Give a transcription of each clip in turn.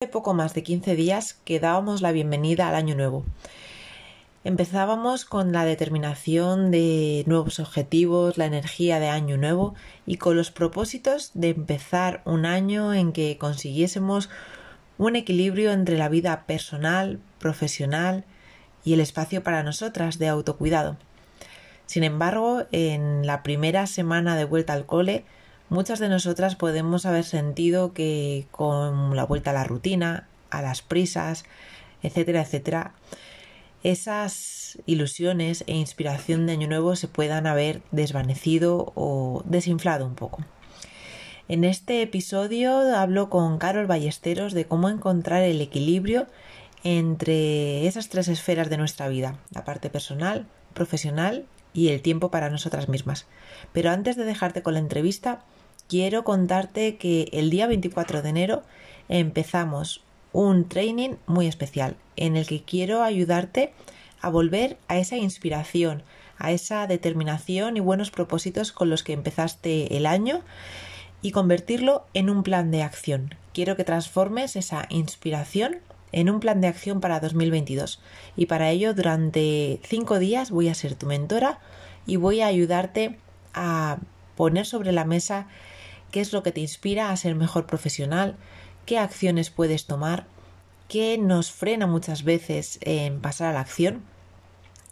Hace poco más de 15 días que dábamos la bienvenida al año nuevo. Empezábamos con la determinación de nuevos objetivos, la energía de año nuevo y con los propósitos de empezar un año en que consiguiésemos un equilibrio entre la vida personal, profesional y el espacio para nosotras de autocuidado. Sin embargo, en la primera semana de vuelta al cole Muchas de nosotras podemos haber sentido que con la vuelta a la rutina, a las prisas, etcétera, etcétera, esas ilusiones e inspiración de Año Nuevo se puedan haber desvanecido o desinflado un poco. En este episodio hablo con Carol Ballesteros de cómo encontrar el equilibrio entre esas tres esferas de nuestra vida, la parte personal, profesional y el tiempo para nosotras mismas. Pero antes de dejarte con la entrevista, quiero contarte que el día 24 de enero empezamos un training muy especial en el que quiero ayudarte a volver a esa inspiración, a esa determinación y buenos propósitos con los que empezaste el año y convertirlo en un plan de acción. Quiero que transformes esa inspiración en un plan de acción para 2022 y para ello durante cinco días voy a ser tu mentora y voy a ayudarte a poner sobre la mesa qué es lo que te inspira a ser mejor profesional, qué acciones puedes tomar, qué nos frena muchas veces en pasar a la acción.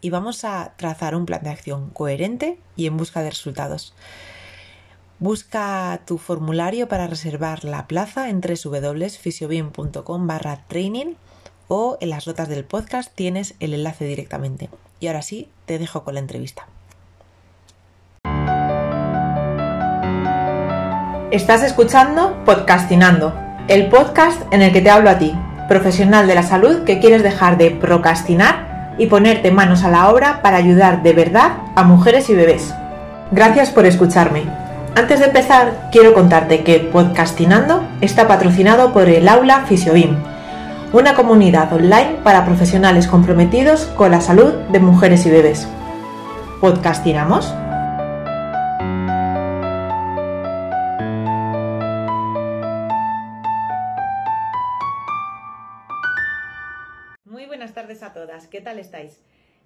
Y vamos a trazar un plan de acción coherente y en busca de resultados. Busca tu formulario para reservar la plaza en www.fisiobin.com barra training o en las notas del podcast tienes el enlace directamente. Y ahora sí, te dejo con la entrevista. Estás escuchando Podcastinando, el podcast en el que te hablo a ti, profesional de la salud que quieres dejar de procrastinar y ponerte manos a la obra para ayudar de verdad a mujeres y bebés. Gracias por escucharme. Antes de empezar, quiero contarte que Podcastinando está patrocinado por el Aula Fisiobim, una comunidad online para profesionales comprometidos con la salud de mujeres y bebés. ¿Podcastinamos? ¿Qué tal estáis?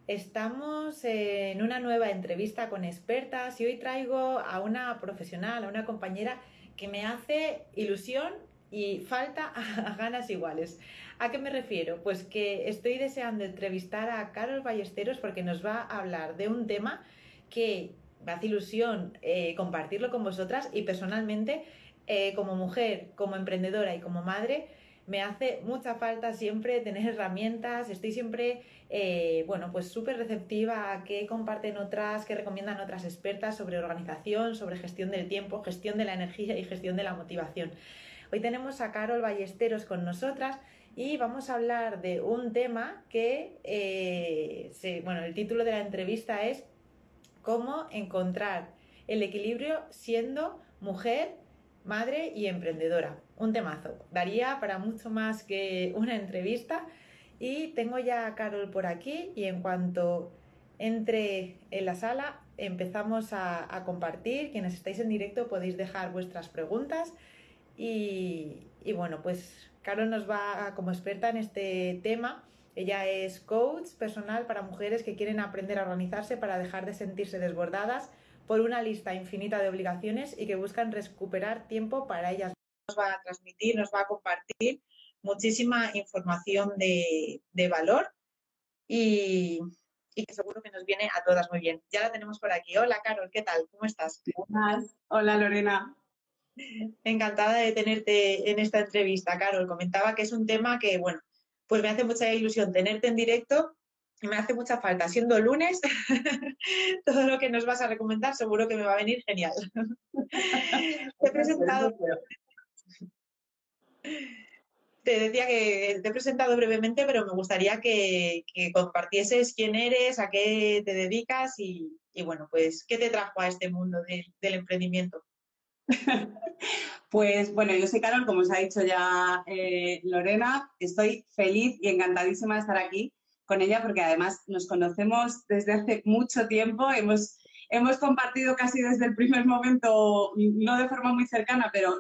Estamos en una nueva entrevista con expertas y hoy traigo a una profesional, a una compañera que me hace ilusión y falta a ganas iguales. ¿A qué me refiero? Pues que estoy deseando entrevistar a Carol Ballesteros porque nos va a hablar de un tema que me hace ilusión eh, compartirlo con vosotras y personalmente eh, como mujer, como emprendedora y como madre, me hace mucha falta siempre tener herramientas, estoy siempre, eh, bueno, pues súper receptiva a qué comparten otras, qué recomiendan otras expertas sobre organización, sobre gestión del tiempo, gestión de la energía y gestión de la motivación. Hoy tenemos a Carol Ballesteros con nosotras y vamos a hablar de un tema que, eh, bueno, el título de la entrevista es cómo encontrar el equilibrio siendo mujer, madre y emprendedora un temazo. Daría para mucho más que una entrevista. Y tengo ya a Carol por aquí y en cuanto entre en la sala empezamos a, compartir. Quienes estáis en directo podéis dejar vuestras preguntas. Y, y bueno, pues Carol nos va como experta en este tema. Ella es coach personal para mujeres que quieren aprender a organizarse para dejar de sentirse desbordadas por una lista infinita de obligaciones y que buscan recuperar tiempo para ellas nos va a transmitir, nos va a compartir muchísima información de, valor y, que seguro que nos viene a todas muy bien. Ya la tenemos por aquí. Hola, Carol, ¿qué tal? ¿Cómo estás? Hola, Lorena. Encantada de tenerte en esta entrevista, Carol. Comentaba que es un tema que, bueno, pues me hace mucha ilusión tenerte en directo y me hace mucha falta. Siendo lunes, todo lo que nos vas a recomendar seguro que me va a venir genial. Te he presentado te decía que te he presentado brevemente, pero me gustaría que, compartieses quién eres, a qué te dedicas y, bueno, pues qué te trajo a este mundo del emprendimiento. Pues bueno, yo soy Carol, como os ha dicho ya eh, Lorena, estoy feliz y encantadísima de estar aquí con ella porque además nos conocemos desde hace mucho tiempo, hemos hemos compartido casi desde el primer momento, no de forma muy cercana, pero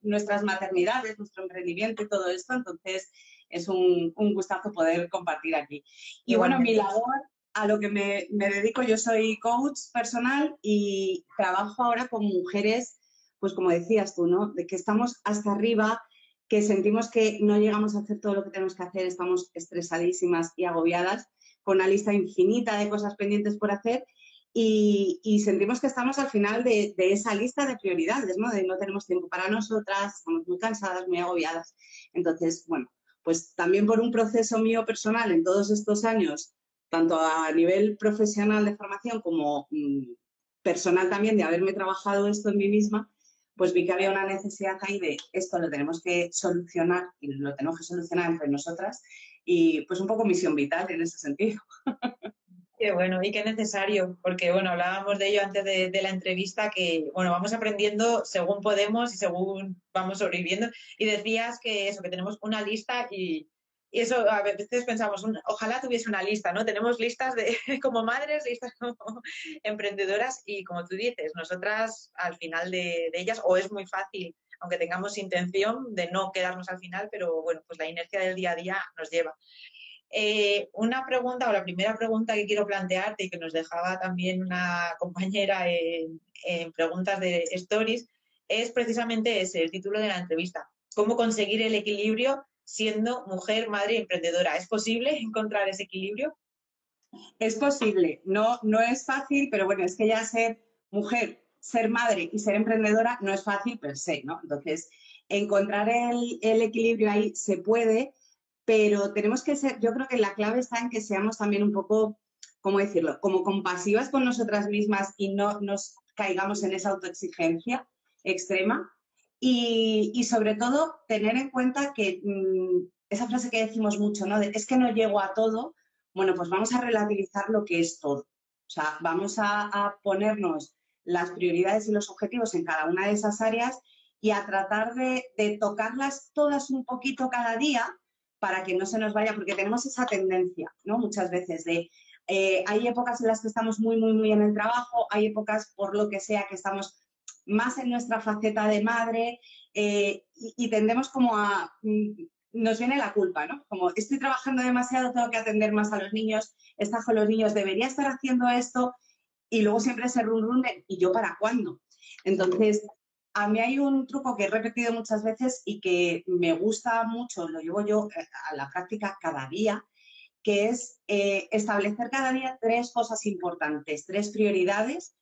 nuestras maternidades, nuestro emprendimiento y todo esto, entonces es un, un gustazo poder compartir aquí. Y bueno, mi labor, a lo que me, me dedico, yo soy coach personal y trabajo ahora con mujeres, pues como decías tú, ¿no? De que estamos hasta arriba, que sentimos que no llegamos a hacer todo lo que tenemos que hacer, estamos estresadísimas y agobiadas, con una lista infinita de cosas pendientes por hacer y, sentimos que estamos al final de, esa lista de prioridades, ¿no? De no tenemos tiempo para nosotras, estamos muy cansadas, muy agobiadas. Entonces, bueno, pues también por un proceso mío personal en todos estos años, tanto a nivel profesional de formación como mm, personal también de haberme trabajado esto en mí misma, pues vi que había una necesidad ahí de esto lo tenemos que solucionar y lo tenemos que solucionar entre nosotras y pues un poco misión vital en ese sentido. Qué bueno y qué necesario, porque bueno, hablábamos de ello antes de, la entrevista, que bueno, vamos aprendiendo según podemos y según vamos sobreviviendo. Y decías que eso, que tenemos una lista y, eso a veces pensamos, ojalá tuviese una lista, ¿no? Tenemos listas de como madres, listas como emprendedoras y como tú dices, nosotras al final de, de ellas, o es muy fácil, aunque tengamos intención de no quedarnos al final, pero bueno, pues la inercia del día a día nos lleva. Eh, una pregunta o la primera pregunta que quiero plantearte y que nos dejaba también una compañera en, preguntas de stories es precisamente ese, el título de la entrevista. ¿Cómo conseguir el equilibrio siendo mujer, madre y emprendedora? ¿Es posible encontrar ese equilibrio? Es posible, no, no es fácil, pero bueno, es que ya ser mujer, ser madre y ser emprendedora no es fácil per se, ¿no? Entonces, encontrar el, el equilibrio ahí se puede, pero tenemos que ser, yo creo que la clave está en que seamos también un poco, ¿cómo decirlo?, como compasivas con nosotras mismas y no nos caigamos en esa autoexigencia extrema. Y, sobre todo, tener en cuenta que mm, esa frase que decimos mucho, ¿no? es que no llego a todo, bueno, pues vamos a relativizar lo que es todo. O sea, vamos a, ponernos las prioridades y los objetivos en cada una de esas áreas y a tratar de, de tocarlas todas un poquito cada día para que no se nos vaya, porque tenemos esa tendencia, ¿no? Muchas veces de, eh, hay épocas en las que estamos muy, muy, muy en el trabajo, hay épocas, por lo que sea, que estamos más en nuestra faceta de madre eh, y, tendemos como a, mm, nos viene la culpa, ¿no? Como estoy trabajando demasiado, tengo que atender más a los niños, está con los niños, debería estar haciendo esto y luego siempre ese run run ¿y yo para cuándo? Entonces, a mí hay un truco que he repetido muchas veces y que me gusta mucho, lo llevo yo eh, a la práctica cada día, que es eh, establecer cada día tres cosas importantes, tres prioridades,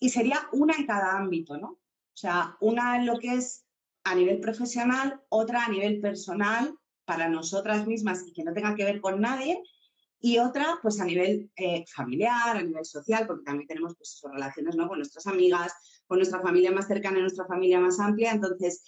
y sería una en cada ámbito, ¿no? O sea, una en lo que es a nivel profesional, otra a nivel personal, para nosotras mismas y que no tenga que ver con nadie, y otra, pues a nivel eh, familiar, a nivel social, porque también tenemos pues, relaciones ¿no? con nuestras amigas, con nuestra familia más cercana, nuestra familia más amplia. Entonces,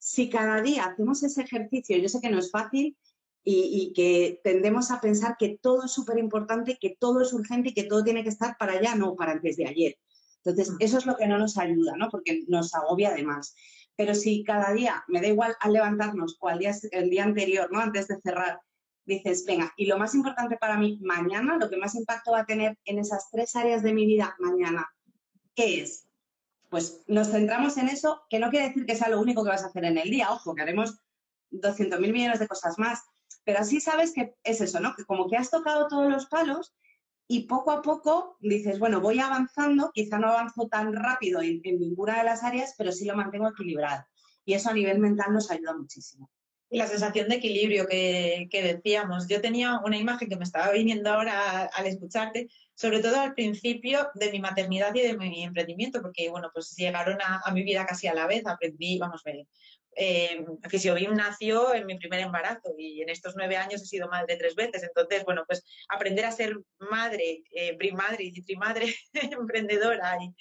si cada día hacemos ese ejercicio, yo sé que no es fácil y, que tendemos a pensar que todo es súper importante, que todo es urgente y que todo tiene que estar para allá, no para antes de ayer. Entonces, eso es lo que no nos ayuda, ¿no? Porque nos agobia además. Pero si cada día, me da igual al levantarnos o al día, el día anterior, ¿no? Antes de cerrar, dices, venga, y lo más importante para mí mañana, lo que más impacto va a tener en esas tres áreas de mi vida mañana, ¿qué es? Pues nos centramos en eso, que no quiere decir que sea lo único que vas a hacer en el día, ojo, que haremos 200.000 millones de cosas más, pero así sabes que es eso, ¿no? Que como que has tocado todos los palos y poco a poco dices, bueno, voy avanzando, quizá no avanzo tan rápido en, ninguna de las áreas, pero sí lo mantengo equilibrado. Y eso a nivel mental nos ayuda muchísimo. La sensación de equilibrio que, que, decíamos. Yo tenía una imagen que me estaba viniendo ahora al escucharte, sobre todo al principio de mi maternidad y de mi emprendimiento, porque, bueno, pues llegaron a, a mi vida casi a la vez, aprendí, vamos, ver eh, Fisiobim nació en mi primer embarazo y en estos nueve años he sido madre tres veces. Entonces, bueno, pues aprender a ser madre, eh, primadre y trimadre, emprendedora y,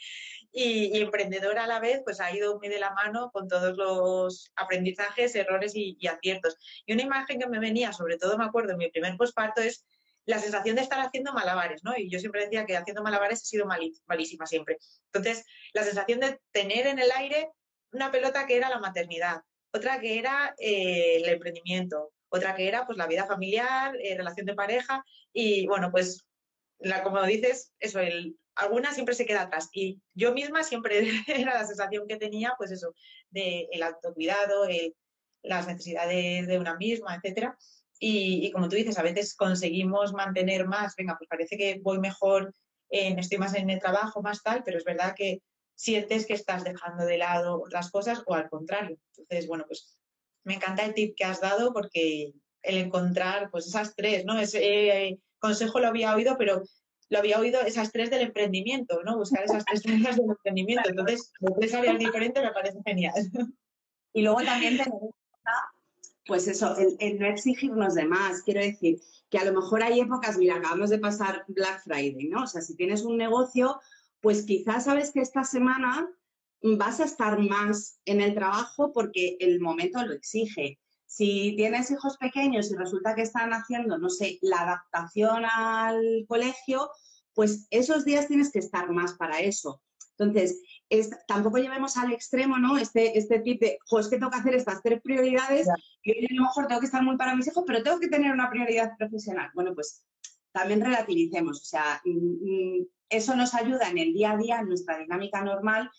emprendedora a la vez, pues ha ido muy de la mano con todos los aprendizajes, errores y, aciertos. Y una imagen que me venía, sobre todo me acuerdo en mi primer posparto, es la sensación de estar haciendo malabares, ¿no? Y yo siempre decía que haciendo malabares he sido malísima siempre. Entonces, la sensación de tener en el aire una pelota que era la maternidad, otra que era eh, el emprendimiento, otra que era pues la vida familiar, eh, relación de pareja y bueno, pues la, como dices, eso, el alguna siempre se queda atrás. Y yo misma siempre era la sensación que tenía, pues eso, del el autocuidado, las necesidades de una misma, etcétera. Y, como tú dices, a veces conseguimos mantener más, venga, pues parece que voy mejor, estoy más en el trabajo, más tal, pero es verdad que sientes que estás dejando de lado otras cosas o al contrario. Entonces, bueno, pues me encanta el tip que has dado porque el encontrar pues esas tres, ¿no? Ese consejo lo había oído, pero lo había oído esas tres del emprendimiento, ¿no? Buscar esas tres tareas del emprendimiento. Entonces, tres áreas diferentes me parece genial. Y luego también tenemos, pues eso, el, no exigirnos de más. Quiero decir, que a lo mejor hay épocas, mira, acabamos de pasar Black Friday, ¿no? O sea, si tienes un negocio, pues quizás sabes que esta semana vas a estar más en el trabajo porque el momento lo exige. Si tienes hijos pequeños y resulta que están haciendo, no sé, la adaptación al colegio, pues esos días tienes que estar más para eso. Entonces, tampoco llevemos al extremo, ¿no? Este, este tip de, pues que tengo que hacer estas tres prioridades y a lo mejor tengo que estar muy para mis hijos, pero tengo que tener una prioridad profesional. Bueno, pues también relativicemos, o sea, mm, mm, eso nos ayuda en el día a día, en nuestra dinámica normal,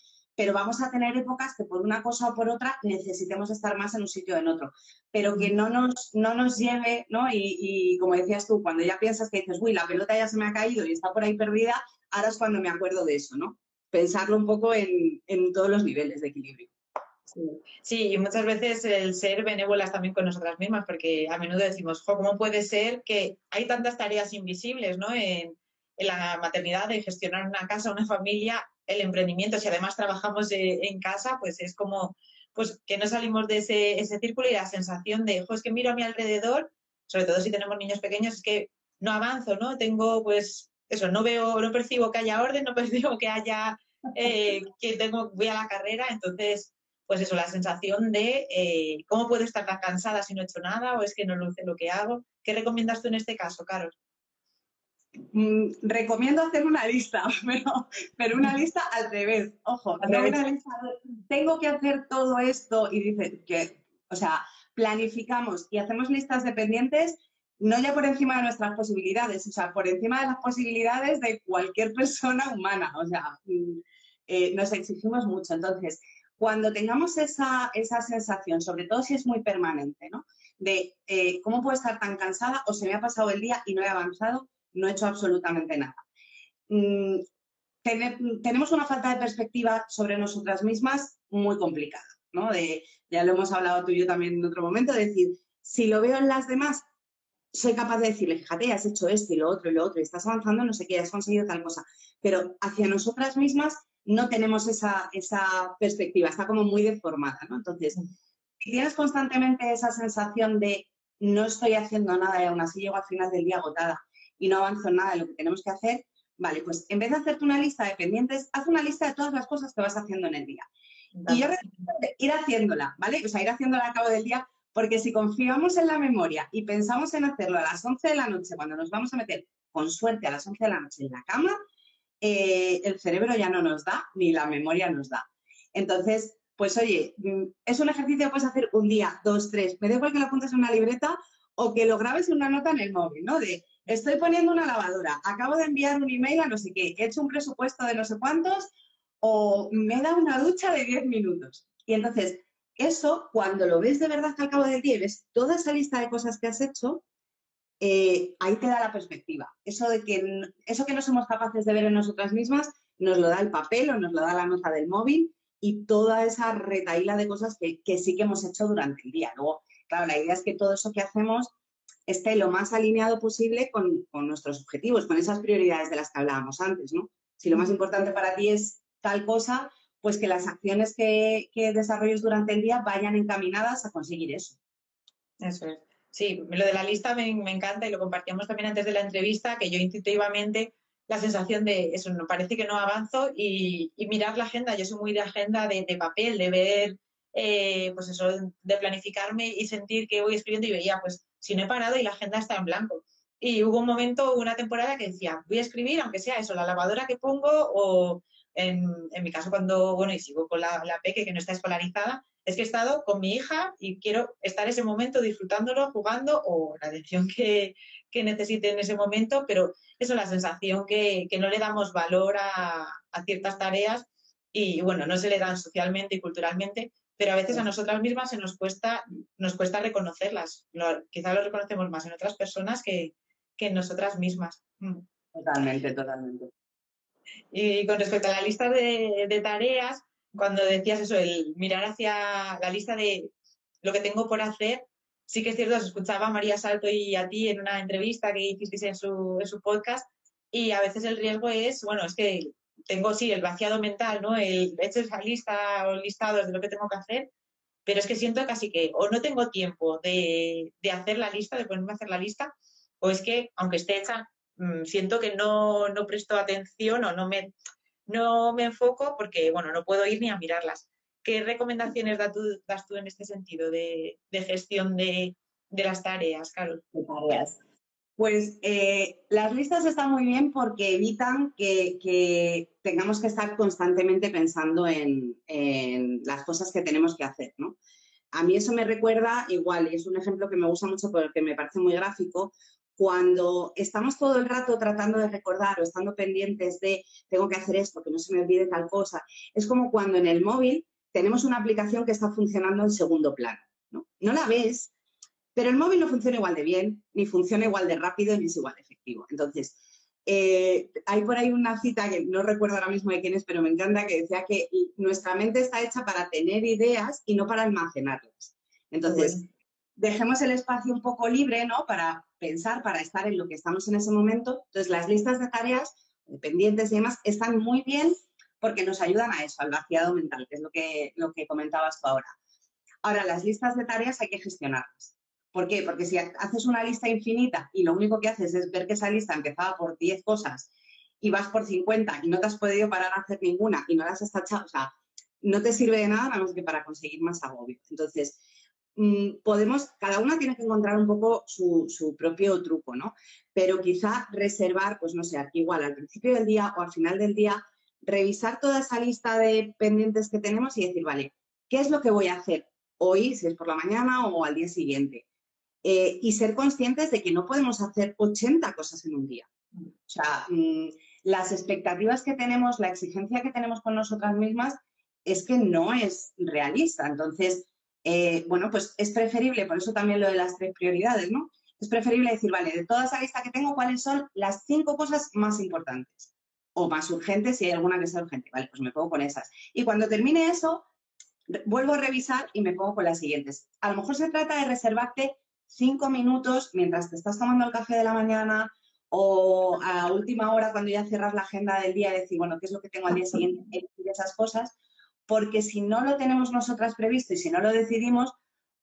pero vamos a tener épocas que por una cosa o por otra necesitemos estar más en un sitio o en otro, pero que no nos, no nos lleve, ¿no? Y, como decías tú, cuando ya piensas que dices, uy, la pelota ya se me ha caído y está por ahí perdida, ahora es cuando me acuerdo de eso, ¿no? Pensarlo un poco en, todos los niveles de equilibrio. Sí. y muchas veces el ser benévolas también con nosotras mismas, porque a menudo decimos, ¿cómo puede ser que hay tantas tareas invisibles ¿no? en, en la maternidad, de gestionar una casa, una familia, el emprendimiento, si además trabajamos en casa, pues es como pues que no salimos de ese, ese círculo y la sensación de, es que miro a mi alrededor, sobre todo si tenemos niños pequeños, es que no avanzo, ¿no? Tengo, pues, eso, no veo, no percibo que haya orden, no percibo que haya, eh, que tengo, voy a la carrera, entonces, pues eso, la sensación de eh, cómo puedo estar tan cansada si no he hecho nada o es que no lo sé lo que hago. ¿Qué recomiendas tú en este caso, Carlos? Mm, recomiendo hacer una lista, pero, pero una lista al revés. Ojo, tengo que hacer todo esto y dice que, o sea, planificamos y hacemos listas de pendientes no ya por encima de nuestras posibilidades, o sea, por encima de las posibilidades de cualquier persona humana. O sea, mm, eh, nos exigimos mucho. Entonces, cuando tengamos esa, esa, sensación, sobre todo si es muy permanente, ¿no? De eh, cómo puedo estar tan cansada o se me ha pasado el día y no he avanzado, no he hecho absolutamente nada. Mm, tenemos una falta de perspectiva sobre nosotras mismas muy complicada, ¿no? De, ya lo hemos hablado tú y yo también en otro momento, de decir, si lo veo en las demás, soy capaz de decirle, fíjate, has hecho esto y lo otro y lo otro, y estás avanzando, no sé qué, has conseguido tal cosa. Pero hacia nosotras mismas no tenemos esa, esa perspectiva, está como muy deformada, ¿no? Entonces, si tienes constantemente esa sensación de no estoy haciendo nada y aún así llego al final del día agotada, y no avanzo en nada de lo que tenemos que hacer, vale, pues en vez de hacerte una lista de pendientes, haz una lista de todas las cosas que vas haciendo en el día. Y yo ir haciéndola, ¿vale? O sea, ir haciéndola a cabo del día, porque si confiamos en la memoria y pensamos en hacerlo a las 11 de la noche, cuando nos vamos a meter, con suerte, a las 11 de la noche en la cama, eh, el cerebro ya no nos da, ni la memoria nos da. Entonces, pues oye, mm, es un ejercicio que puedes hacer un día, dos, tres, me da igual que lo apuntes en una libreta o que lo grabes en una nota en el móvil, ¿no? De estoy poniendo una lavadora, acabo de enviar un email a no sé qué, he hecho un presupuesto de no sé cuántos o me he dado una ducha de 10 minutos. Y entonces, eso, cuando lo ves de verdad al cabo del día y ves toda esa lista de cosas que has hecho, eh, ahí te da la perspectiva. Eso, de que, eso que no somos capaces de ver en nosotras mismas, nos lo da el papel o nos lo da la nota del móvil y toda esa retaíla de cosas que, que sí que hemos hecho durante el día. Luego, claro, la idea es que todo eso que hacemos esté lo más alineado posible con, nuestros objetivos, con esas prioridades de las que hablábamos antes, ¿no? Si lo más importante para ti es tal cosa, pues que las acciones que, desarrolles durante el día vayan encaminadas a conseguir eso. Eso es. Sí, lo de la lista me, encanta y lo compartíamos también antes de la entrevista, que yo intuitivamente la sensación de eso, no parece que no avanzo y, mirar la agenda, yo soy muy de agenda de, de papel, de ver, eh, pues eso, de planificarme y sentir que voy escribiendo y veía, pues si no he parado y la agenda está en blanco. Y hubo un momento, una temporada que decía, voy a escribir, aunque sea eso, la lavadora que pongo o, en, mi caso cuando, bueno, y sigo con la, la peque que no está escolarizada, es que he estado con mi hija y quiero estar ese momento disfrutándolo, jugando o la atención que, que necesite en ese momento, pero eso, la sensación que, que no le damos valor a, a, ciertas tareas y, bueno, no se le dan socialmente y culturalmente, pero a veces a nosotras mismas se nos cuesta, nos cuesta reconocerlas. Lo, quizá lo reconocemos más en otras personas que, que en nosotras mismas. Mm. Totalmente, totalmente. Y con respecto a la lista de, de tareas, cuando decías eso, el mirar hacia la lista de lo que tengo por hacer, sí que es cierto, se escuchaba a María Salto y a ti en una entrevista que hicisteis en su, en su podcast y a veces el riesgo es, bueno, es que tengo, sí, el vaciado mental, ¿no? El he hecho esa lista o listados de lo que tengo que hacer, pero es que siento casi que o no tengo tiempo de, de hacer la lista, de ponerme a hacer la lista, o es que, aunque esté hecha, mmm, siento que no, no presto atención o no me, no me enfoco porque, bueno, no puedo ir ni a mirarlas. ¿Qué recomendaciones das tú, das tú en este sentido de, de gestión de, de, las tareas, Carol? De tareas. Pues eh, las listas están muy bien porque evitan que, tengamos que estar constantemente pensando en, en, las cosas que tenemos que hacer, ¿no? A mí eso me recuerda, igual, y es un ejemplo que me gusta mucho porque me parece muy gráfico, cuando estamos todo el rato tratando de recordar o estando pendientes de tengo que hacer esto, que no se me olvide tal cosa, es como cuando en el móvil tenemos una aplicación que está funcionando en segundo plano. ¿no? no la ves, pero el móvil no funciona igual de bien, ni funciona igual de rápido, ni es igual de efectivo. Entonces, eh, hay por ahí una cita que no recuerdo ahora mismo de quién es, pero me encanta, que decía que nuestra mente está hecha para tener ideas y no para almacenarlas. Entonces, dejemos el espacio un poco libre, ¿no? Para pensar, para estar en lo que estamos en ese momento. Entonces, las listas de tareas, pendientes y demás, están muy bien porque nos ayudan a eso, al vaciado mental, que es lo que, lo que comentabas tú ahora. Ahora, las listas de tareas hay que gestionarlas. ¿Por qué? Porque si haces una lista infinita y lo único que haces es ver que esa lista empezaba por 10 cosas y vas por 50 y no te has podido parar a hacer ninguna y no las has tachado, o sea, no te sirve de nada nada más que para conseguir más agobio. Entonces, Mm, podemos, cada una tiene que encontrar un poco su, su, propio truco, ¿no? Pero quizá reservar, pues no sé, igual al principio del día o al final del día, revisar toda esa lista de pendientes que tenemos y decir, vale, ¿qué es lo que voy a hacer hoy, si es por la mañana o al día siguiente? Eh, y ser conscientes de que no podemos hacer 80 cosas en un día. O sea, mmm, las expectativas que tenemos, la exigencia que tenemos con nosotras mismas es que no es realista. Entonces, eh, bueno, pues es preferible, por eso también lo de las tres prioridades, ¿no? Es preferible decir, vale, de toda esa lista que tengo, ¿cuáles son las cinco cosas más importantes? O más urgentes, si hay alguna que sea urgente. Vale, pues me pongo con esas. Y cuando termine eso, vuelvo a revisar y me pongo con las siguientes. A lo mejor se trata de reservarte cinco minutos mientras te estás tomando el café de la mañana o a última hora cuando ya cierras la agenda del día decir, bueno, ¿qué es lo que tengo al día siguiente? esas cosas porque si no lo tenemos nosotras previsto y si no lo decidimos,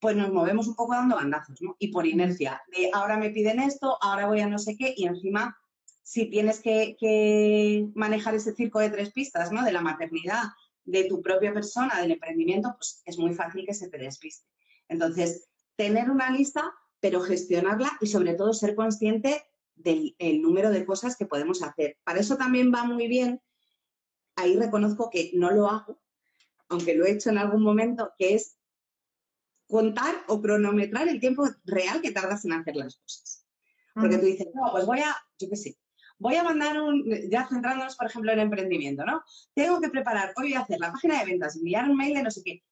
pues nos movemos un poco dando bandazos, ¿no? Y por inercia, de ahora me piden esto, ahora voy a no sé qué, y encima, si tienes que, que manejar ese circo de tres pistas, ¿no? De la maternidad, de tu propia persona, del emprendimiento, pues es muy fácil que se te despiste. Entonces, tener una lista, pero gestionarla y sobre todo ser consciente del número de cosas que podemos hacer. Para eso también va muy bien, ahí reconozco que no lo hago, aunque lo he hecho en algún momento, que es contar o cronometrar el tiempo real que tardas en hacer las cosas. Porque tú dices, no, pues voy a, yo qué sé, voy a mandar un, ya centrándonos, por ejemplo, en emprendimiento, ¿no? Tengo que preparar, hoy voy a hacer la página de ventas, enviar un mail de no sé qué.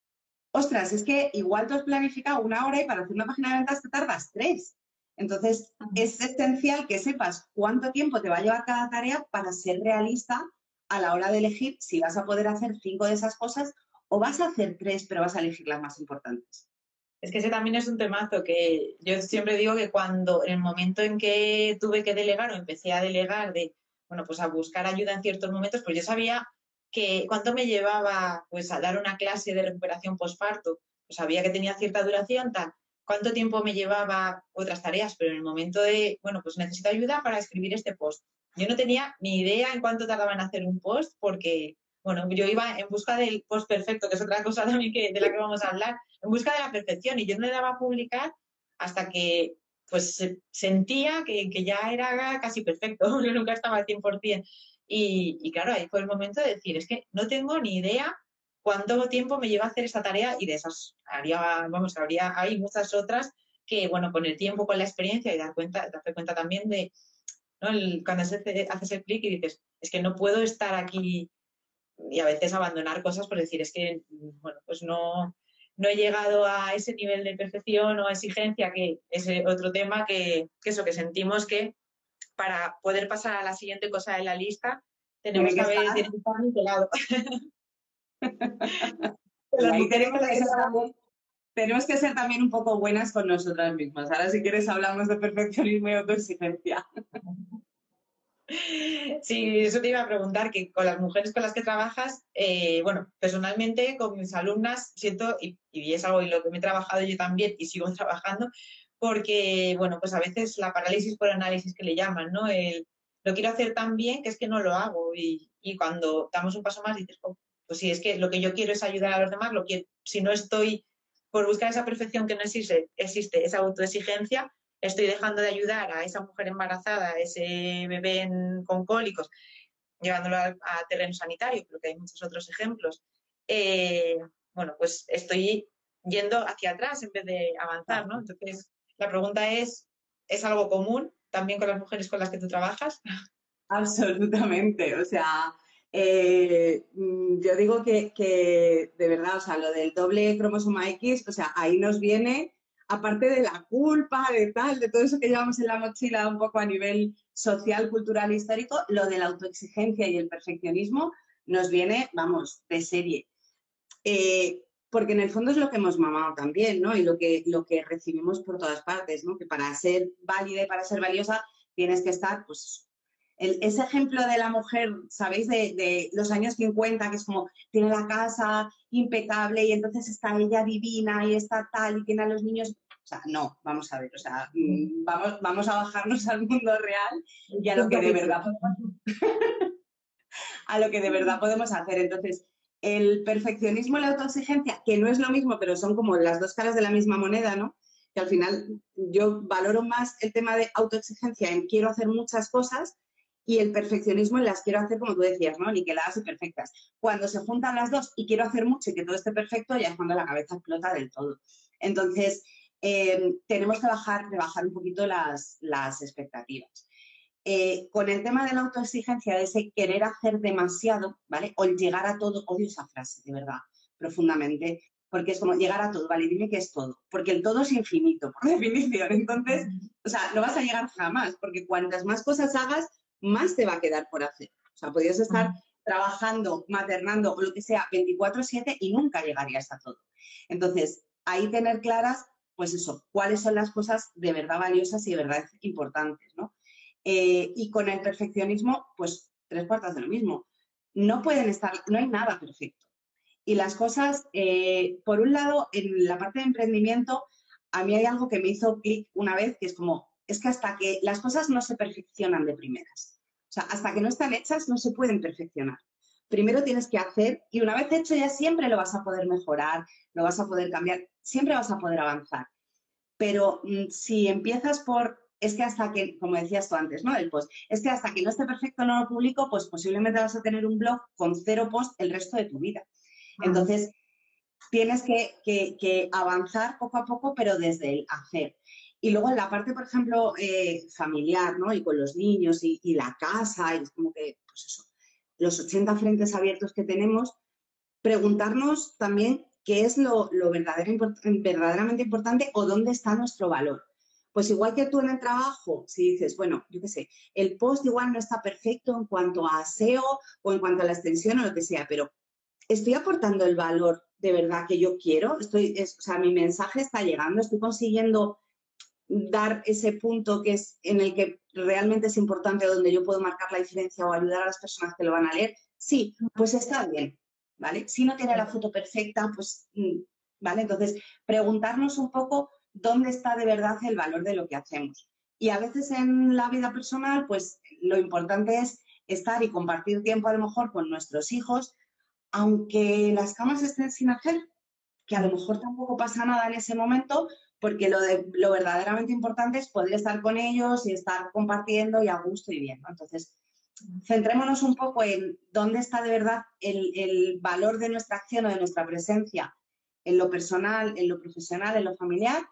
Ostras, es que igual tú has planificado una hora y para hacer una página de ventas te tardas tres. Entonces, es esencial que sepas cuánto tiempo te va a llevar cada tarea para ser realista a la hora de elegir si vas a poder hacer cinco de esas cosas o vas a hacer tres, pero vas a elegir las más importantes. Es que ese también es un temazo que yo siempre digo que cuando, en el momento en que tuve que delegar o empecé a delegar de, bueno, pues a buscar ayuda en ciertos momentos, pues yo sabía que cuánto me llevaba pues a dar una clase de recuperación postparto, pues sabía que tenía cierta duración, tal, cuánto tiempo me llevaba otras tareas, pero en el momento de, bueno, pues necesito ayuda para escribir este post. Yo no tenía ni idea en cuánto tardaba en hacer un post porque bueno, yo iba en busca del post perfecto, que es otra cosa también que, de la que vamos a hablar, en busca de la perfección. Y yo no le daba a publicar hasta que pues sentía que, que, ya era casi perfecto, yo nunca estaba al 100%. Y, claro, ahí fue el momento de decir, es que no tengo ni idea cuánto tiempo me lleva hacer esta tarea y de esas haría, vamos, habría, hay muchas otras que, bueno, con el tiempo, con la experiencia y dar cuenta, darte cuenta también de, cuando haces el clic y dices, es que no puedo estar aquí y a veces abandonar cosas por decir, es que, bueno, pues no, no he llegado a ese nivel de perfección o exigencia, que es otro tema que eso, que sentimos que para poder pasar a la siguiente cosa de la lista tenemos que, haber que tenemos ser también un poco buenas con nosotras mismas. Ahora, si quieres, hablamos de perfeccionismo y autoexigencia. Sí, eso te iba a preguntar, que con las mujeres con las que trabajas, eh, bueno, personalmente con mis alumnas siento, y, es algo en lo que me he trabajado yo también y sigo trabajando, porque, bueno, pues a veces la parálisis por análisis que le llaman, ¿no? El, lo quiero hacer tan bien que es que no lo hago y, cuando damos un paso más dices, oh, pues sí, es que lo que yo quiero es ayudar a los demás, lo que si no estoy por buscar esa perfección que no existe, existe esa autoexigencia, estoy dejando de ayudar a esa mujer embarazada, a ese bebé con cólicos, llevándolo a, terreno sanitario, porque hay muchos otros ejemplos, eh, bueno, pues estoy yendo hacia atrás en vez de avanzar, ¿no? Entonces, la pregunta es, ¿es algo común también con las mujeres con las que tú trabajas? Absolutamente, o sea, eh, mm, yo digo que, que, de verdad, o sea, lo del doble cromosoma X, o sea, ahí nos viene aparte de la culpa, de tal, de todo eso que llevamos en la mochila un poco a nivel social, cultural, histórico, lo de la autoexigencia y el perfeccionismo nos viene, vamos, de serie. Eh, porque en el fondo es lo que hemos mamado también, ¿no? Y lo que, lo que recibimos por todas partes, ¿no? Que para ser válida y para ser valiosa tienes que estar, pues, ese ejemplo de la mujer, ¿sabéis? De, de, los años 50, que es como, tiene la casa impecable y entonces está ella divina y está tal y tiene a los niños. O sea, no, vamos a ver, o sea, mm, vamos, vamos a bajarnos al mundo real y a lo que de verdad a lo que de verdad podemos hacer. Entonces, el perfeccionismo y la autoexigencia, que no es lo mismo, pero son como las dos caras de la misma moneda, ¿no? Que al final yo valoro más el tema de autoexigencia en quiero hacer muchas cosas y el perfeccionismo en las quiero hacer, como tú decías, ¿no? Niqueladas y perfectas. Cuando se juntan las dos y quiero hacer mucho y que todo esté perfecto, ya es cuando la cabeza explota del todo. Entonces, eh, tenemos que bajar, rebajar un poquito las, expectativas. Eh, con el tema de la autoexigencia, de ese querer hacer demasiado, ¿vale? O el llegar a todo, odio esa frase, de verdad, profundamente, porque es como llegar a todo, ¿vale? Dime qué es todo, porque el todo es infinito, por definición. Entonces, o sea, no vas a llegar jamás, porque cuantas más cosas hagas, más te va a quedar por hacer. O sea, podrías estar trabajando, maternando o lo que sea 24/7 y nunca llegarías a todo. Entonces, ahí tener claras, pues eso, cuáles son las cosas de verdad valiosas y de verdad importantes, ¿no? Eh, y con el perfeccionismo, pues tres cuartas de lo mismo. No pueden estar, no hay nada perfecto. Y las cosas, eh, por un lado, en la parte de emprendimiento, a mí hay algo que me hizo clic una vez, que es como, es que hasta que las cosas no se perfeccionan de primeras. O sea, hasta que no están hechas no se pueden perfeccionar. Primero tienes que hacer y una vez hecho ya siempre lo vas a poder mejorar, lo vas a poder cambiar, siempre vas a poder avanzar. Pero mm, si empiezas por, es que hasta que, como decías tú antes, ¿no? El post, es que hasta que no esté perfecto no lo publico, pues posiblemente vas a tener un blog con cero post el resto de tu vida. Entonces, tienes que, que avanzar poco a poco, pero desde el hacer. Y luego en la parte, por ejemplo, eh, familiar, ¿no? Y con los niños y, la casa, y es como que, pues eso, los 80 frentes abiertos que tenemos, preguntarnos también qué es lo, verdaderamente importante o dónde está nuestro valor. Pues igual que tú en el trabajo, si dices, bueno, yo qué sé, el post igual no está perfecto en cuanto a SEO o en cuanto a la extensión o lo que sea, pero estoy aportando el valor de verdad que yo quiero, estoy, o sea, mi mensaje está llegando, estoy consiguiendo dar ese punto que es en el que realmente es importante, donde yo puedo marcar la diferencia o ayudar a las personas que lo van a leer, sí, pues está bien, ¿vale? Si no tiene la foto perfecta, pues, mm, ¿vale? Entonces, preguntarnos un poco dónde está de verdad el valor de lo que hacemos. Y a veces en la vida personal, pues lo importante es estar y compartir tiempo a lo mejor con nuestros hijos, aunque las camas estén sin hacer, que a lo mejor tampoco pasa nada en ese momento, porque lo, de, lo verdaderamente importante es poder estar con ellos y estar compartiendo y a gusto y bien. Entonces, centrémonos un poco en dónde está de verdad el, valor de nuestra acción o de nuestra presencia en lo personal, en lo profesional, en lo familiar.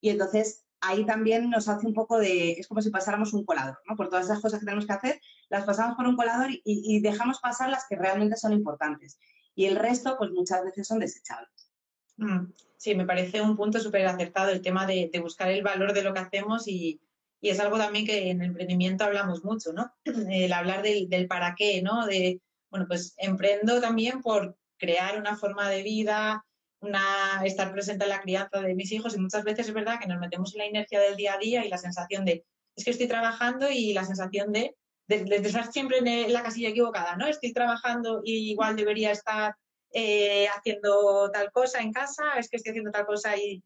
Y entonces ahí también nos hace un poco de, es como si pasáramos un colador, ¿no? Por todas esas cosas que tenemos que hacer, las pasamos por un colador y, dejamos pasar las que realmente son importantes. Y el resto, pues muchas veces son desechables. Mm, sí, me parece un punto súper acertado el tema de, buscar el valor de lo que hacemos y, y es algo también que en emprendimiento hablamos mucho, ¿no? El hablar del, para qué, ¿no? De, bueno, pues emprendo también por crear una forma de vida, una, estar presente en la crianza de mis hijos y muchas veces es verdad que nos metemos en la inercia del día a día y la sensación de, es que estoy trabajando y la sensación de, de, estar siempre en la casilla equivocada, ¿no? Estoy trabajando y igual debería estar eh, haciendo tal cosa en casa, es que estoy haciendo tal cosa y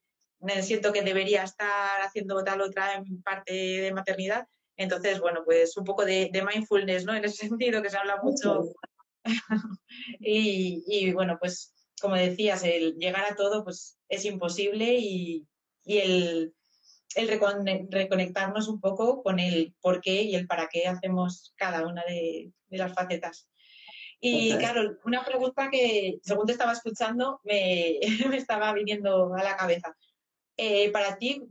siento que debería estar haciendo tal otra en parte de maternidad. Entonces, bueno, pues un poco de, mindfulness, ¿no? En ese sentido que se habla mucho. y, bueno, pues como decías, el llegar a todo pues es imposible y, el, reconectarnos un poco con el por qué y el para qué hacemos cada una de, las facetas. Y claro, una pregunta que según te estaba escuchando me, me estaba viniendo a la cabeza. Eh, para ti,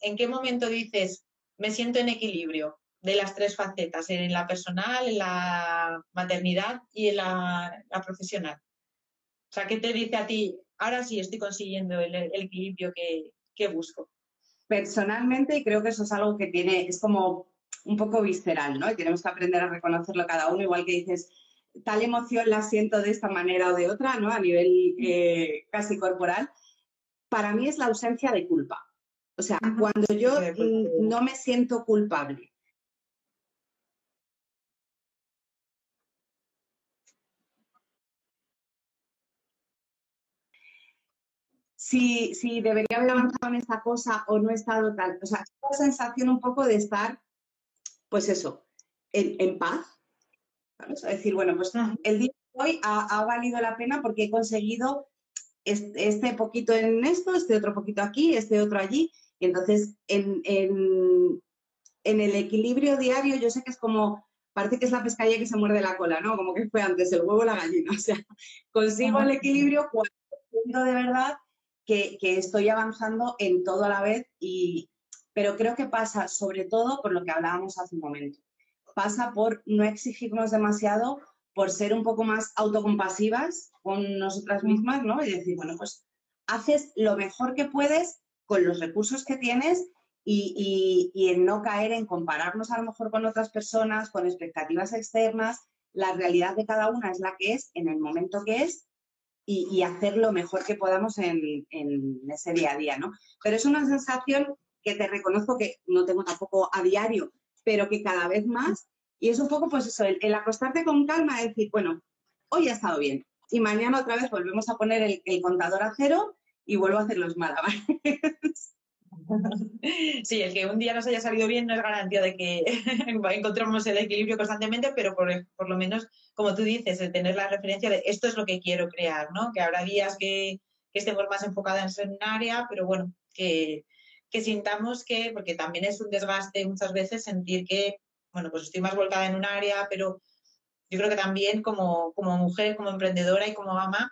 ¿en qué momento dices, me siento en equilibrio de las tres facetas, en la personal, en la maternidad y en la, profesional? O sea, ¿qué te dice a ti, ahora sí estoy consiguiendo el, equilibrio que, busco? Personalmente, y creo que eso es algo que tiene, es como un poco visceral, ¿no? Y tenemos que aprender a reconocerlo cada uno, igual que dices, tal emoción la siento de esta manera o de otra, ¿no? A nivel eh, casi corporal para mí es la ausencia de culpa. O sea, cuando yo no me siento culpable. Si, si debería haber avanzado en esta cosa o no he estado tal. O sea, la sensación un poco de estar, pues eso, en, paz. Es decir, bueno, pues el día de hoy ha valido la pena porque he conseguido este, poquito en esto, este otro poquito aquí, este otro allí. Y entonces, en, el equilibrio diario, yo sé que es como, parece que es la pescadilla que se muerde la cola, ¿no? Como que fue antes el huevo la gallina. O sea, consigo el equilibrio cuando de verdad que, estoy avanzando en todo a la vez. Y, pero creo que pasa sobre todo por lo que hablábamos hace un momento. Pasa por no exigirnos demasiado por ser un poco más autocompasivas con nosotras mismas, ¿no? Y decir, bueno, pues haces lo mejor que puedes con los recursos que tienes y, en no caer en compararnos a lo mejor con otras personas, con expectativas externas. La realidad de cada una es la que es, en el momento que es, y, hacer lo mejor que podamos en, en, ese día a día, ¿no? Pero es una sensación que te reconozco que no tengo tampoco a diario, pero que cada vez más y es un poco, pues eso, el, acostarte con calma, decir, bueno, hoy ha estado bien. Y mañana otra vez volvemos a poner el, contador a cero y vuelvo a hacer los malabares. Sí, el que un día nos haya salido bien no es garantía de que encontremos el equilibrio constantemente, pero por, lo menos, como tú dices, el tener la referencia de esto es lo que quiero crear, ¿no? Que habrá días que, estemos más enfocadas en un área, pero bueno, que, sintamos que, porque también es un desgaste muchas veces sentir que bueno, pues estoy más volcada en un área, pero yo creo que también como, mujer, como emprendedora y como mamá,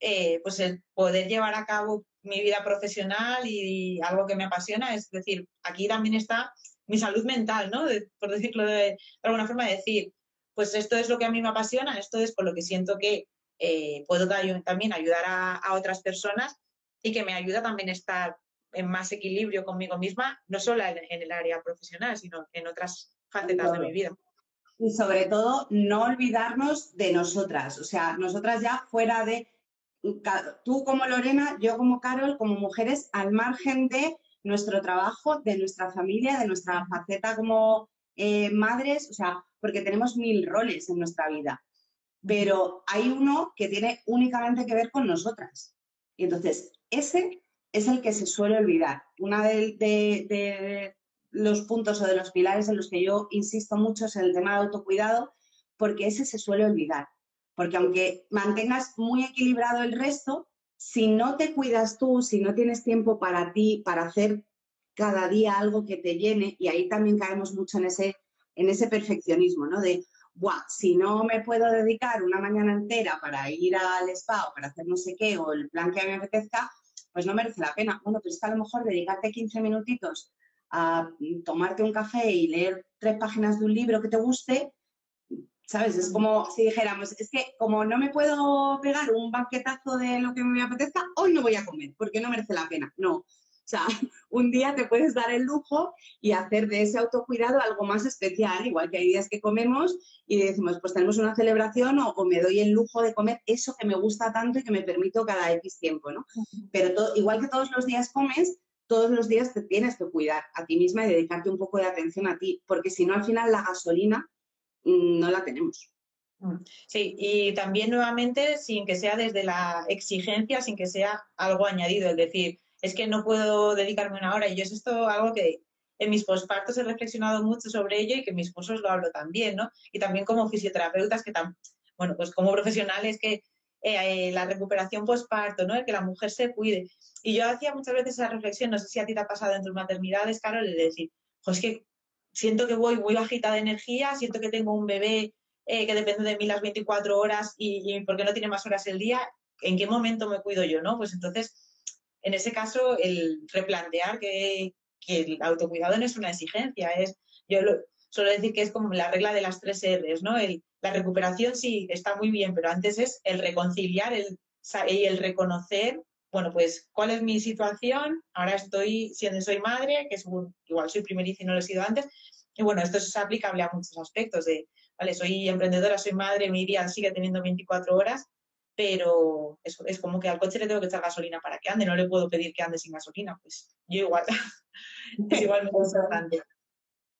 eh, pues el poder llevar a cabo mi vida profesional y, algo que me apasiona, es decir, aquí también está mi salud mental, ¿no? por decirlo de, alguna forma, decir, pues esto es lo que a mí me apasiona, esto es por lo que siento que eh, puedo también ayudar a, otras personas y que me ayuda también a estar en más equilibrio conmigo misma, no solo en, en el área profesional, sino en otras facetas de mi vida. Y sobre todo, no olvidarnos de nosotras, o sea, nosotras ya fuera de, tú como Lorena, yo como Carol, como mujeres, al margen de nuestro trabajo, de nuestra familia, de nuestra faceta como eh, madres, o sea, porque tenemos mil roles en nuestra vida, pero hay uno que tiene únicamente que ver con nosotras. Y entonces, ese es el que se suele olvidar. Una de, de, los puntos o de los pilares en los que yo insisto mucho es el tema de autocuidado, porque ese se suele olvidar. Porque aunque mantengas muy equilibrado el resto, si no te cuidas tú, si no tienes tiempo para ti, para hacer cada día algo que te llene, y ahí también caemos mucho en ese, en ese perfeccionismo, ¿no? De Buah, si no me puedo dedicar una mañana entera para ir al spa o para hacer no sé qué o el plan que me apetezca, pues no merece la pena. Bueno, pero es que a lo mejor dedicarte 15 minutitos a tomarte un café y leer tres páginas de un libro que te guste, ¿sabes? Es como si dijéramos, es que como no me puedo pegar un banquetazo de lo que me apetezca, hoy no voy a comer porque no merece la pena. No, o sea, un día te puedes dar el lujo y hacer de ese autocuidado algo más especial, igual que hay días que comemos y decimos, pues tenemos una celebración o, me doy el lujo de comer eso que me gusta tanto y que me permito cada X tiempo, ¿no? Pero igual que todos los días comes, todos los días te tienes que cuidar a ti misma y dedicarte un poco de atención a ti, porque si no, al final la gasolina no la tenemos. Mm, sí, y también nuevamente sin que sea desde la exigencia, sin que sea algo añadido, es decir, es que no puedo dedicarme una hora. Y yo es esto algo que en mis pospartos he reflexionado mucho sobre ello y que mis esposos lo hablo también, ¿no? Y también como fisioterapeutas que tan, bueno, pues como profesionales que eh, la recuperación posparto, ¿no? El que la mujer se cuide. Y yo hacía muchas veces esa reflexión, no sé si a ti te ha pasado en tus maternidades, Carol, de decir, pues que siento que voy muy bajita de energía, siento que tengo un bebé eh, que depende de mí las 24 horas y, porque no tiene más horas el día, ¿en qué momento me cuido yo, no? Pues entonces en ese caso, el replantear que, el autocuidado no es una exigencia, es, yo suelo decir que es como la regla de las tres R's, ¿no? El, la recuperación sí está muy bien, pero antes es el reconciliar el, y el reconocer, bueno, pues cuál es mi situación, ahora estoy siendo, soy madre, que es igual soy primeriza y no lo he sido antes, y bueno, esto es aplicable a muchos aspectos de, vale, soy emprendedora, soy madre, mi día sigue teniendo 24 horas, pero es, es, como que al coche le tengo que echar gasolina para que ande, no le puedo pedir que ande sin gasolina, pues yo igual, es igual muy importante.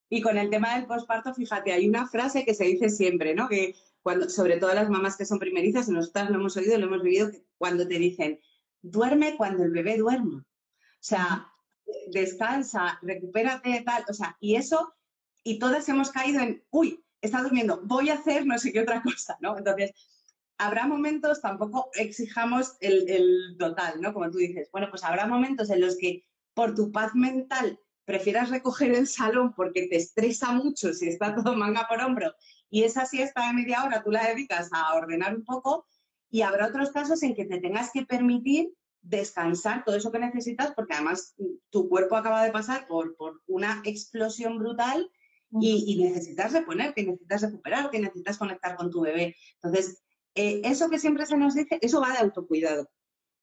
Y con el tema del posparto, fíjate, hay una frase que se dice siempre, ¿no? Que cuando, sobre todo las mamás que son primerizas, nosotras lo hemos oído, lo hemos vivido, cuando te dicen, duerme cuando el bebé duerma. O sea, descansa, recupérate, tal, o sea, y eso, y todas hemos caído en, uy, está durmiendo, voy a hacer no sé qué otra cosa, ¿no? Entonces, habrá momentos, tampoco exijamos el, total, ¿no? Como tú dices, bueno, pues habrá momentos en los que por tu paz mental prefieras recoger el salón porque te estresa mucho si está todo manga por hombro y esa siesta de media hora tú la dedicas a ordenar un poco y habrá otros casos en que te tengas que permitir descansar todo eso que necesitas porque además tu cuerpo acaba de pasar por, por una explosión brutal y, y necesitas reponerte, necesitas recuperarte, necesitas conectar con tu bebé. Entonces, eh, eso que siempre se nos dice, eso va de autocuidado.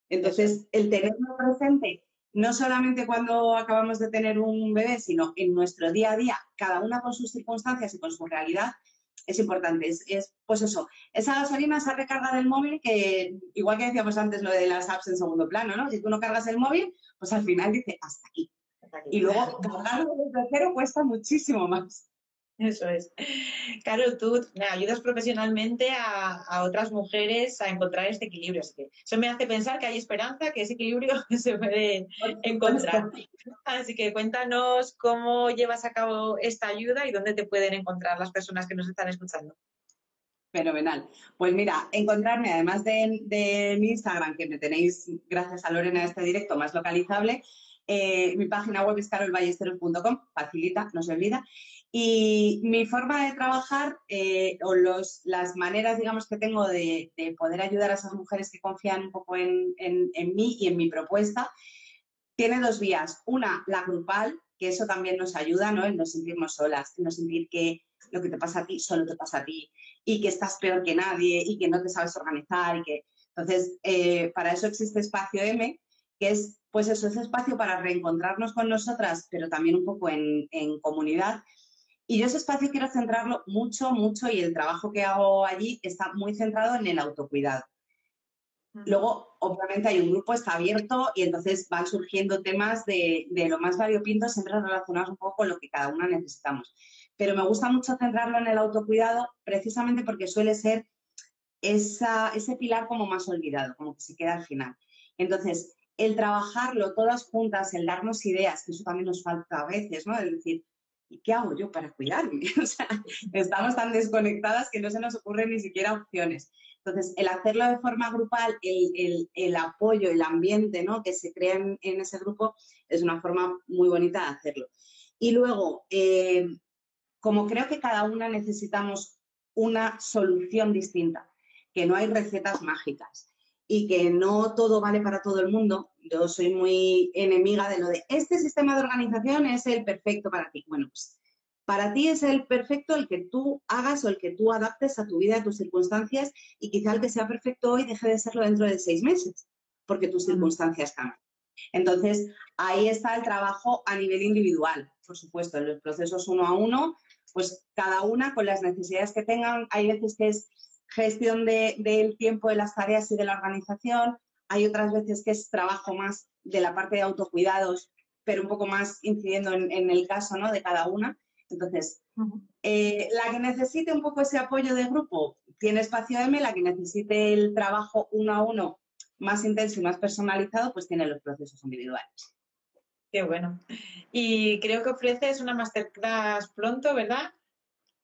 Entonces, el tenerlo presente, no solamente cuando acabamos de tener un bebé, sino en nuestro día a día, cada una con sus circunstancias y con su realidad, es importante. Es, pues eso, esa gasolina, esa recarga del móvil, que igual que decíamos antes lo de las apps en segundo plano, ¿no? Si tú no cargas el móvil, pues al final dice hasta aquí. Y luego cargarlo desde cero cuesta muchísimo más. Eso es. Carol, tú ayudas profesionalmente a, otras mujeres a encontrar este equilibrio. Así que eso me hace pensar que hay esperanza, que ese equilibrio se puede encontrar. Así que cuéntanos cómo llevas a cabo esta ayuda y dónde te pueden encontrar las personas que nos están escuchando. Fenomenal. Pues mira, encontrarme, además de, mi Instagram, que me tenéis, gracias a Lorena, este directo más localizable, eh, mi página web es carolballesteros.com, facilita, no se olvida. Y mi forma de trabajar eh, o los, las maneras, digamos, que tengo de, poder ayudar a esas mujeres que confían un poco en, mí y en mi propuesta, tiene dos vías. Una, la grupal, que eso también nos ayuda, ¿no? En no sentirnos solas, en no sentir que lo que te pasa a ti solo te pasa a ti y que estás peor que nadie y que no te sabes organizar y que... Entonces, eh, para eso existe Espacio M, que es, pues eso, ese espacio para reencontrarnos con nosotras, pero también un poco en, en comunidad y yo ese espacio quiero centrarlo mucho, mucho y el trabajo que hago allí está muy centrado en el autocuidado. Luego, obviamente, hay un grupo, está abierto y entonces van surgiendo temas de, lo más variopinto, siempre relacionados un poco con lo que cada una necesitamos. Pero me gusta mucho centrarlo en el autocuidado precisamente porque suele ser esa, ese pilar como más olvidado, como que se queda al final. Entonces, el trabajarlo todas juntas, el darnos ideas, que eso también nos falta a veces, ¿no? Es decir, ¿y qué hago yo para cuidarme? O sea, estamos tan desconectadas que no se nos ocurren ni siquiera opciones. Entonces, el hacerlo de forma grupal, el, apoyo, el ambiente ¿no? que se crea en, ese grupo, es una forma muy bonita de hacerlo. Y luego, eh, como creo que cada una necesitamos una solución distinta, que no hay recetas mágicas y que no todo vale para todo el mundo. Yo soy muy enemiga de lo de este sistema de organización es el perfecto para ti. Bueno, pues para ti es el perfecto el que tú hagas o el que tú adaptes a tu vida, a tus circunstancias y quizá el que sea perfecto hoy deje de serlo dentro de seis meses porque tus circunstancias cambian. Entonces, ahí está el trabajo a nivel individual, por supuesto, en los procesos uno a uno, pues cada una con las necesidades que tengan. Hay veces que es gestión del tiempo de las tareas y de la organización, hay otras veces que es trabajo más de la parte de autocuidados, pero un poco más incidiendo en, el caso ¿no? de cada una. Entonces, eh, la que necesite un poco ese apoyo de grupo tiene espacio M, la que necesite el trabajo uno a uno más intenso y más personalizado, pues tiene los procesos individuales. Qué bueno. Y creo que ofreces una masterclass pronto, ¿verdad?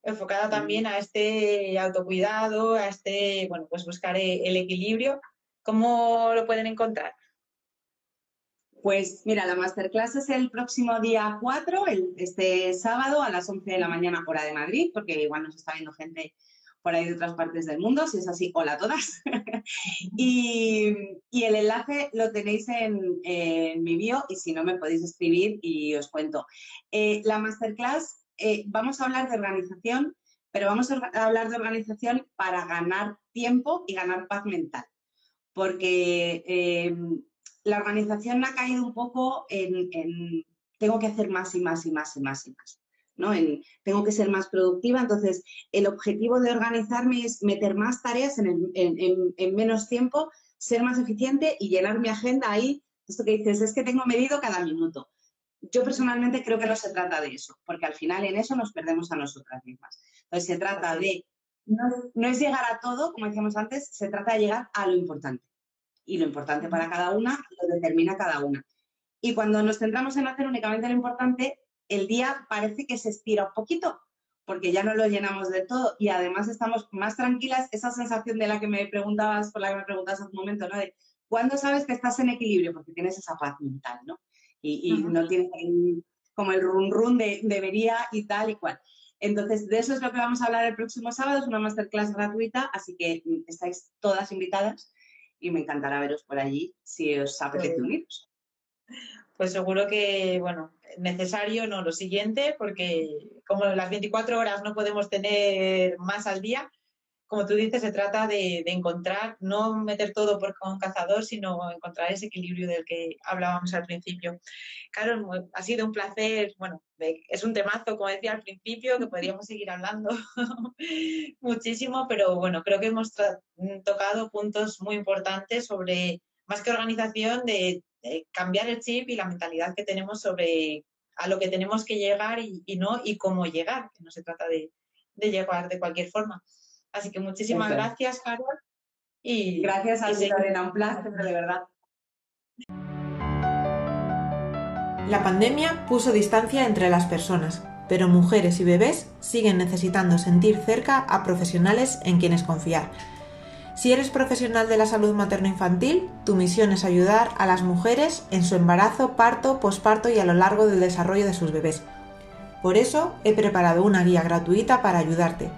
Enfocada también a este autocuidado, a este, bueno, pues buscar el equilibrio. ¿Cómo lo pueden encontrar? Pues mira, la masterclass es el próximo día 4, este sábado a las 11 de la mañana hora de Madrid, porque igual nos está viendo gente por ahí de otras partes del mundo, si es así, hola a todas. y, el enlace lo tenéis en, mi bio y si no me podéis escribir y os cuento. Eh, la masterclass, eh, vamos a hablar de organización, pero vamos a hablar de organización para ganar tiempo y ganar paz mental. Porque eh, la organización ha caído un poco en tengo que hacer más y más y más y más y más tengo que ser más productiva. Entonces, el objetivo de organizarme es meter más tareas en, menos tiempo, ser más eficiente y llenar mi agenda ahí. Esto que dices, es que tengo medido cada minuto. Yo personalmente creo que no se trata de eso, porque al final en eso nos perdemos a nosotras mismas. Entonces, se trata de, no, es llegar a todo, como decíamos antes, se trata de llegar a lo importante. Y lo importante para cada una lo determina cada una. Y cuando nos centramos en hacer únicamente lo importante, el día parece que se estira un poquito, porque ya no lo llenamos de todo y además estamos más tranquilas. Esa sensación de la que me preguntabas, por la que me preguntabas hace un momento, ¿no? De cuándo sabes que estás en equilibrio, porque tienes esa paz mental, ¿no? Y, no tienes como el run run de debería y tal y cual. Entonces, de eso es lo que vamos a hablar el próximo sábado, es una masterclass gratuita, así que mm, estáis todas invitadas y me encantará veros por allí si os apetece uniros. Pues seguro que, bueno, necesario, no lo siguiente, porque como las 24 horas no podemos tener más al día, como tú dices, se trata de, encontrar, no meter todo por con cazador, sino encontrar ese equilibrio del que hablábamos al principio. Carol, ha sido un placer, bueno, es un temazo, como decía al principio, que podríamos seguir hablando muchísimo, pero bueno, creo que hemos tocado puntos muy importantes sobre, más que organización, de cambiar el chip y la mentalidad que tenemos sobre a lo que tenemos que llegar y, no y cómo llegar, que no se trata de, llegar de cualquier forma. Así que muchísimas gracias, Carol. Y, gracias a ti, un placer, de verdad. La pandemia puso distancia entre las personas, pero mujeres y bebés siguen necesitando sentir cerca a profesionales en quienes confiar si eres profesional de la salud materno-infantil, tu misión es ayudar a las mujeres en su embarazo, parto, posparto y a lo largo del desarrollo de sus bebés. Por eso he preparado una guía gratuita para ayudarte.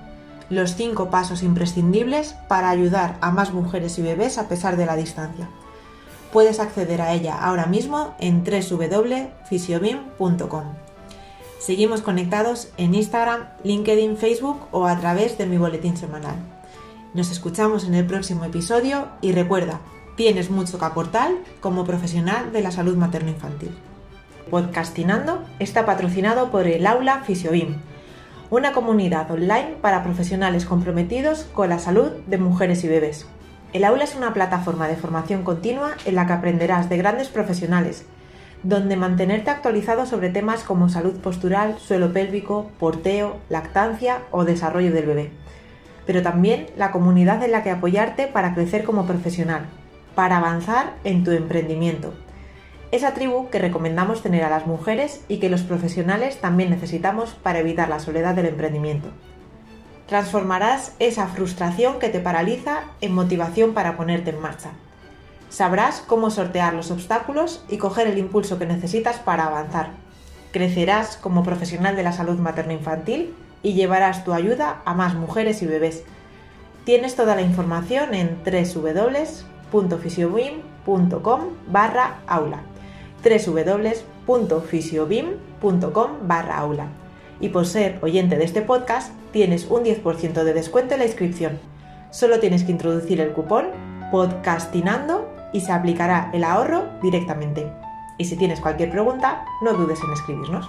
Los 5 pasos imprescindibles para ayudar a más mujeres y bebés a pesar de la distancia. Puedes acceder a ella ahora mismo en www.fisiobim.com. Seguimos conectados en Instagram, LinkedIn, Facebook o a través de mi boletín semanal. Nos escuchamos en el próximo episodio y recuerda, tienes mucho que aportar como profesional de la salud materno-infantil. Podcastinando está patrocinado por el Aula Fisiobim, una comunidad online para profesionales comprometidos con la salud de mujeres y bebés. El aula es una plataforma de formación continua en la que aprenderás de grandes profesionales, donde mantenerte actualizado sobre temas como salud postural, suelo pélvico, porteo, lactancia o desarrollo del bebé pero también la comunidad en la que apoyarte para crecer como profesional, para avanzar en tu emprendimiento. Esa tribu que recomendamos tener a las mujeres y que los profesionales también necesitamos para evitar la soledad del emprendimiento. Transformarás esa frustración que te paraliza en motivación para ponerte en marcha. Sabrás cómo sortear los obstáculos y coger el impulso que necesitas para avanzar. Crecerás como profesional de la salud materno-infantil y llevarás tu ayuda a más mujeres y bebés. Tienes toda la información en www.fisiobim.com barra aula www.fisiobim.com barra aula y por ser oyente de este podcast tienes un 10% de descuento en la inscripción. Solo tienes que introducir el cupón podcastinando y se aplicará el ahorro directamente. Y si tienes cualquier pregunta, no dudes en escribirnos.